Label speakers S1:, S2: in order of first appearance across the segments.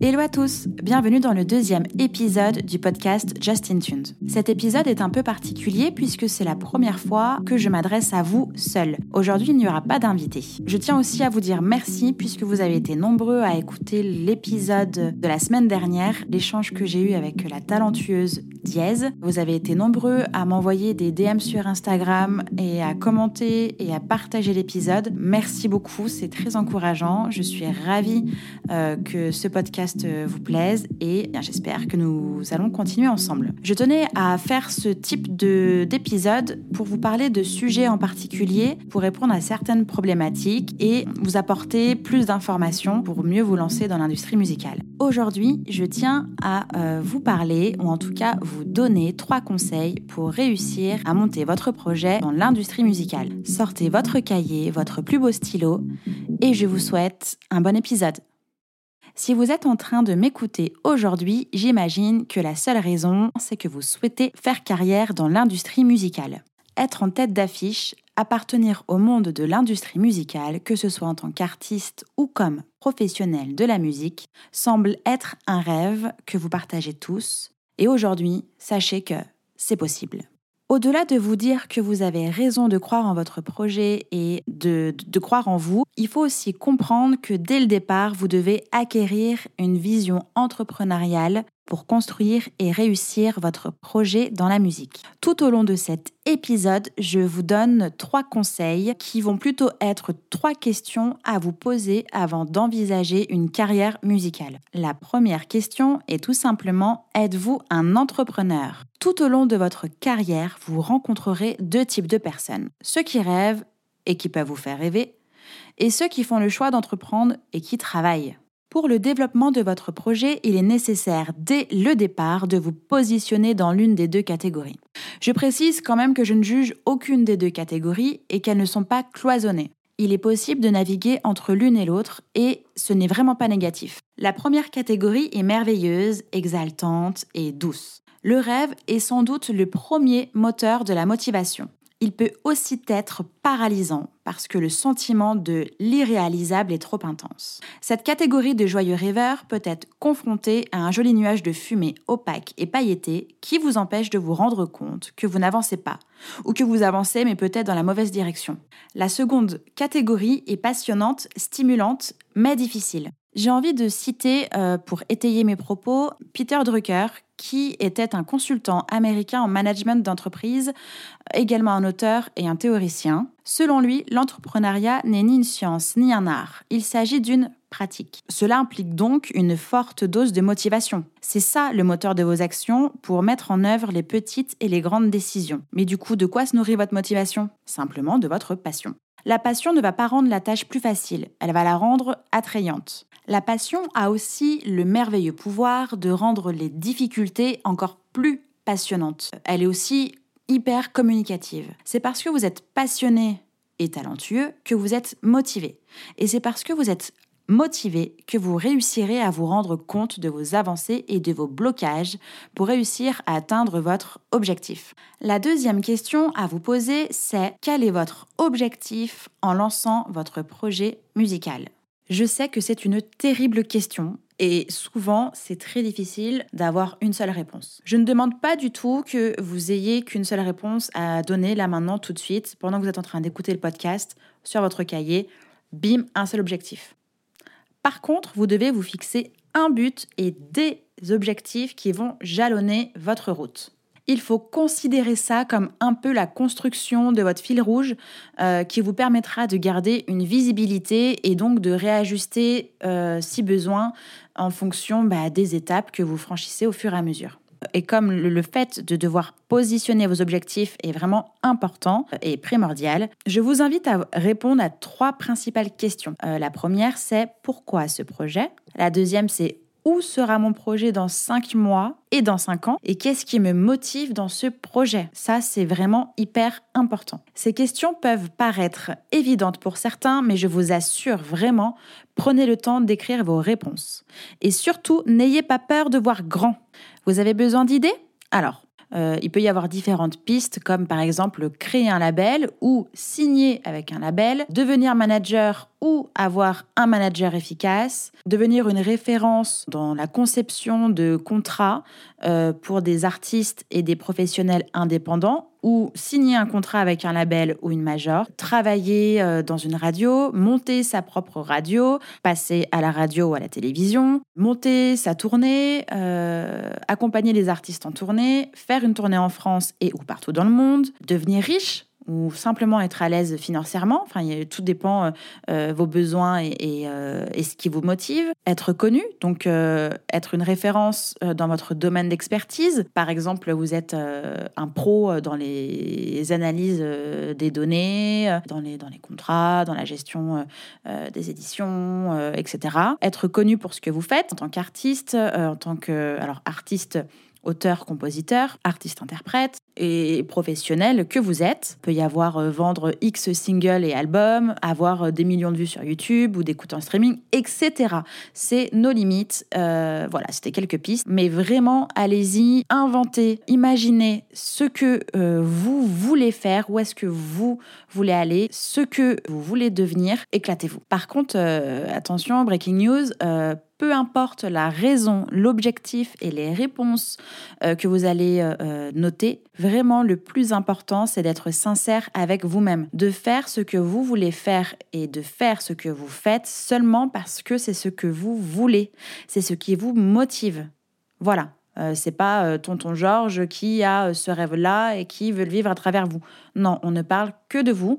S1: Hello à tous, bienvenue dans le deuxième épisode du podcast Justin Tuned. Cet épisode est un peu particulier puisque c'est la première fois que je m'adresse à vous seul. Aujourd'hui, il n'y aura pas d'invité. Je tiens aussi à vous dire merci puisque vous avez été nombreux à écouter l'épisode de la semaine dernière, l'échange que j'ai eu avec la talentueuse Vous avez été nombreux à m'envoyer des DM sur Instagram et à commenter et à partager l'épisode. Merci beaucoup, c'est très encourageant. Je suis ravie euh, que ce podcast euh, vous plaise et j'espère que nous allons continuer ensemble. Je tenais à faire ce type d'épisode pour vous parler de sujets en particulier, pour répondre à certaines problématiques et vous apporter plus d'informations pour mieux vous lancer dans l'industrie musicale. Aujourd'hui, je tiens à euh, vous parler, ou en tout cas vous donner trois conseils pour réussir à monter votre projet dans l'industrie musicale. Sortez votre cahier, votre plus beau stylo et je vous souhaite un bon épisode. Si vous êtes en train de m'écouter aujourd'hui, j'imagine que la seule raison, c'est que vous souhaitez faire carrière dans l'industrie musicale. Être en tête d'affiche, appartenir au monde de l'industrie musicale, que ce soit en tant qu'artiste ou comme professionnel de la musique, semble être un rêve que vous partagez tous. Et aujourd'hui, sachez que c'est possible. Au-delà de vous dire que vous avez raison de croire en votre projet et de, croire en vous, il faut aussi comprendre que dès le départ, vous devez acquérir une vision entrepreneuriale pour construire et réussir votre projet dans la musique. Tout au long de cet épisode, je vous donne trois conseils qui vont plutôt être trois questions à vous poser avant d'envisager une carrière musicale. La première question est tout simplement, êtes-vous un entrepreneur? Tout au long de votre carrière, vous rencontrerez deux types de personnes. Ceux qui rêvent et qui peuvent vous faire rêver, et ceux qui font le choix d'entreprendre et qui travaillent. Pour le développement de votre projet, il est nécessaire dès le départ de vous positionner dans l'une des deux catégories. Je précise quand même que je ne juge aucune des deux catégories et qu'elles ne sont pas cloisonnées. Il est possible de naviguer entre l'une et l'autre et ce n'est vraiment pas négatif. La première catégorie est merveilleuse, exaltante et douce. Le rêve est sans doute le premier moteur de la motivation il peut aussi être paralysant parce que le sentiment de l'irréalisable est trop intense. Cette catégorie de joyeux rêveurs peut être confrontée à un joli nuage de fumée opaque et pailleté qui vous empêche de vous rendre compte que vous n'avancez pas ou que vous avancez mais peut-être dans la mauvaise direction. La seconde catégorie est passionnante, stimulante mais difficile. J'ai envie de citer, euh, pour étayer mes propos, Peter Drucker, qui était un consultant américain en management d'entreprise, également un auteur et un théoricien. Selon lui, l'entrepreneuriat n'est ni une science ni un art, il s'agit d'une pratique. Cela implique donc une forte dose de motivation. C'est ça le moteur de vos actions pour mettre en œuvre les petites et les grandes décisions. Mais du coup, de quoi se nourrit votre motivation? Simplement de votre passion. La passion ne va pas rendre la tâche plus facile, elle va la rendre attrayante. La passion a aussi le merveilleux pouvoir de rendre les difficultés encore plus passionnantes. Elle est aussi hyper communicative. C'est parce que vous êtes passionné et talentueux que vous êtes motivé. Et c'est parce que vous êtes motivé que vous réussirez à vous rendre compte de vos avancées et de vos blocages pour réussir à atteindre votre objectif. La deuxième question à vous poser, c'est quel est votre objectif en lançant votre projet musical? Je sais que c'est une terrible question et souvent c'est très difficile d'avoir une seule réponse. Je ne demande pas du tout que vous ayez qu'une seule réponse à donner là maintenant tout de suite pendant que vous êtes en train d'écouter le podcast sur votre cahier. Bim, un seul objectif. Par contre, vous devez vous fixer un but et des objectifs qui vont jalonner votre route il faut considérer ça comme un peu la construction de votre fil rouge euh, qui vous permettra de garder une visibilité et donc de réajuster euh, si besoin en fonction bah, des étapes que vous franchissez au fur et à mesure. Et comme le fait de devoir positionner vos objectifs est vraiment important et primordial, je vous invite à répondre à trois principales questions. Euh, la première, c'est pourquoi ce projet? La deuxième, c'est où sera mon projet dans 5 mois et dans 5 ans et qu'est-ce qui me motive dans ce projet? Ça, c'est vraiment hyper important. Ces questions peuvent paraître évidentes pour certains, mais je vous assure vraiment, prenez le temps d'écrire vos réponses. Et surtout, n'ayez pas peur de voir grand. Vous avez besoin d'idées? Alors, euh, il peut y avoir différentes pistes, comme par exemple créer un label ou signer avec un label, devenir manager ou avoir un manager efficace, devenir une référence dans la conception de contrats euh, pour des artistes et des professionnels indépendants ou signer un contrat avec un label ou une major, travailler euh, dans une radio, monter sa propre radio, passer à la radio ou à la télévision, monter sa tournée, euh, accompagner les artistes en tournée, faire une tournée en France et ou partout dans le monde, devenir riche ou simplement être à l'aise financièrement. Enfin, tout dépend euh, euh, vos besoins et, euh, et, ce qui vous motive. Être connu, donc être une référence dans votre domaine d'expertise. Par exemple, vous êtes un pro dans les analyses des données, dans les, dans les contrats, dans la gestion des éditions, etc. Être connu pour ce que vous faites en tant qu'artiste, en tant que alors artiste auteur, compositeur, artiste, interprète et professionnel que vous êtes. Il peut y avoir euh, vendre X singles et albums, avoir euh, des millions de vues sur YouTube ou d'écoutes en streaming, etc. C'est nos limites. Euh, voilà, c'était quelques pistes. Mais vraiment, allez-y, inventez, imaginez ce que vous voulez faire, où est-ce que vous voulez aller, ce que vous voulez devenir, éclatez-vous. Par contre, attention, breaking news, peu importe la raison, l'objectif et les réponses euh, que vous allez euh, euh, noter, vraiment le plus important, c'est d'être sincère avec vous-même, de faire ce que vous voulez faire et de faire ce que vous faites seulement parce que c'est ce que vous voulez, c'est ce qui vous motive. Voilà, c'est pas tonton Georges qui a ce rêve-là et qui veut le vivre à travers vous. Non, on ne parle que de vous.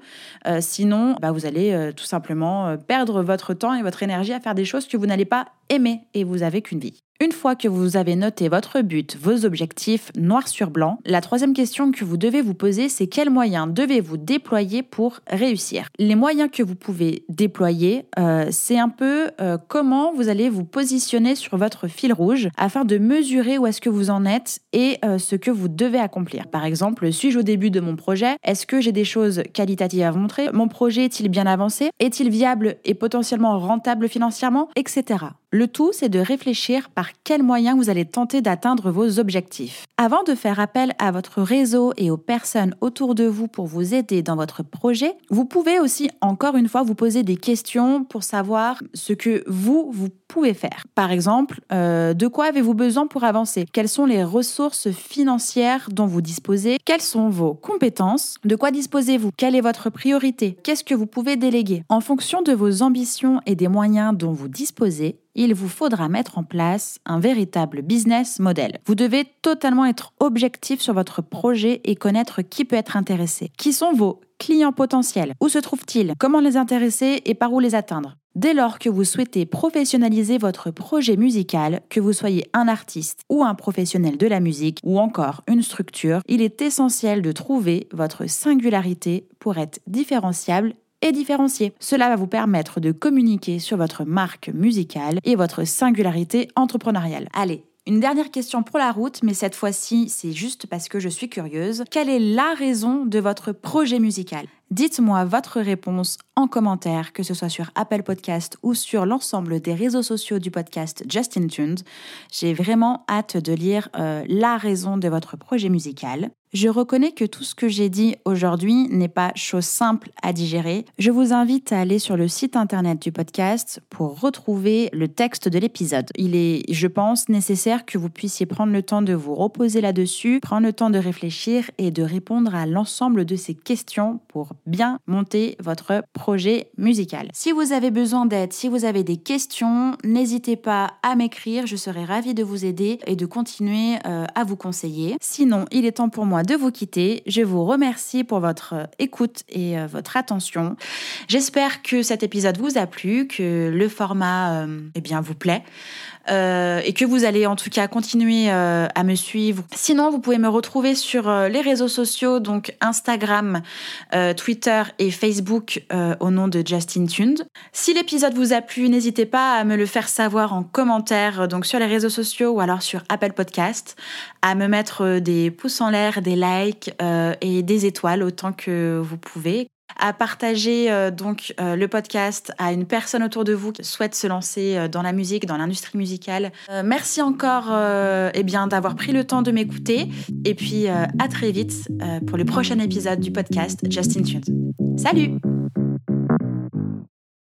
S1: sinon, bah, vous allez tout simplement perdre votre temps et votre énergie à faire des choses que vous n'allez pas aimer et vous avez qu'une vie. Une fois que vous avez noté votre but, vos objectifs noir sur blanc, la troisième question que vous devez vous poser, c'est quels moyens devez-vous déployer pour réussir? Les moyens que vous pouvez déployer, euh, c'est un peu euh, comment vous allez vous positionner sur votre fil rouge afin de mesurer où est-ce que vous en êtes et euh, ce que vous devez accomplir. Par exemple, suis-je au début de mon projet? Est-ce que j'ai des choses qualitatives à vous montrer? Mon projet est-il bien avancé? Est-il viable et potentiellement rentable financièrement? Etc. Le tout, c'est de réfléchir par quels moyens vous allez tenter d'atteindre vos objectifs. Avant de faire appel à votre réseau et aux personnes autour de vous pour vous aider dans votre projet, vous pouvez aussi encore une fois vous poser des questions pour savoir ce que vous, vous pouvez faire. Par exemple, euh, de quoi avez-vous besoin pour avancer? Quelles sont les ressources financières dont vous disposez? Quelles sont vos compétences? De quoi disposez-vous? Quelle est votre priorité? Qu'est-ce que vous pouvez déléguer? En fonction de vos ambitions et des moyens dont vous disposez, il vous faudra mettre en place un véritable business model. Vous devez totalement être objectif sur votre projet et connaître qui peut être intéressé. Qui sont vos clients potentiels? Où se trouvent-ils? Comment les intéresser et par où les atteindre? Dès lors que vous souhaitez professionnaliser votre projet musical, que vous soyez un artiste ou un professionnel de la musique ou encore une structure, il est essentiel de trouver votre singularité pour être différenciable et. Cela va vous permettre de communiquer sur votre marque musicale et votre singularité entrepreneuriale. Allez, une dernière question pour la route, mais cette fois-ci, c'est juste parce que je suis curieuse. Quelle est la raison de votre projet musical? Dites-moi votre réponse en commentaire, que ce soit sur Apple Podcast ou sur l'ensemble des réseaux sociaux du podcast Justin Tunes. J'ai vraiment hâte de lire euh, la raison de votre projet musical. Je reconnais que tout ce que j'ai dit aujourd'hui n'est pas chose simple à digérer. Je vous invite à aller sur le site internet du podcast pour retrouver le texte de l'épisode. Il est, je pense, nécessaire que vous puissiez prendre le temps de vous reposer là-dessus, prendre le temps de réfléchir et de répondre à l'ensemble de ces questions pour bien monter votre projet musical. Si vous avez besoin d'aide, si vous avez des questions, n'hésitez pas à m'écrire, je serai ravie de vous aider et de continuer euh, à vous conseiller. Sinon, il est temps pour moi de vous quitter. Je vous remercie pour votre euh, écoute et euh, votre attention. J'espère que cet épisode vous a plu, que le format eh bien, vous plaît. Euh, et que vous allez en tout cas continuer euh, à me suivre. Sinon, vous pouvez me retrouver sur euh, les réseaux sociaux, donc Instagram, Twitter et Facebook au nom de Justin Tuned. Si l'épisode vous a plu, n'hésitez pas à me le faire savoir en commentaire, donc sur les réseaux sociaux ou alors sur Apple Podcast, à me mettre des pouces en l'air, des likes et des étoiles autant que vous pouvez. À partager euh, donc euh, le podcast à une personne autour de vous qui souhaite se lancer euh, dans la musique, dans l'industrie musicale. merci encore eh bien d'avoir pris le temps de m'écouter et puis à très vite pour le prochain épisode du podcast Justin Tunes. Salut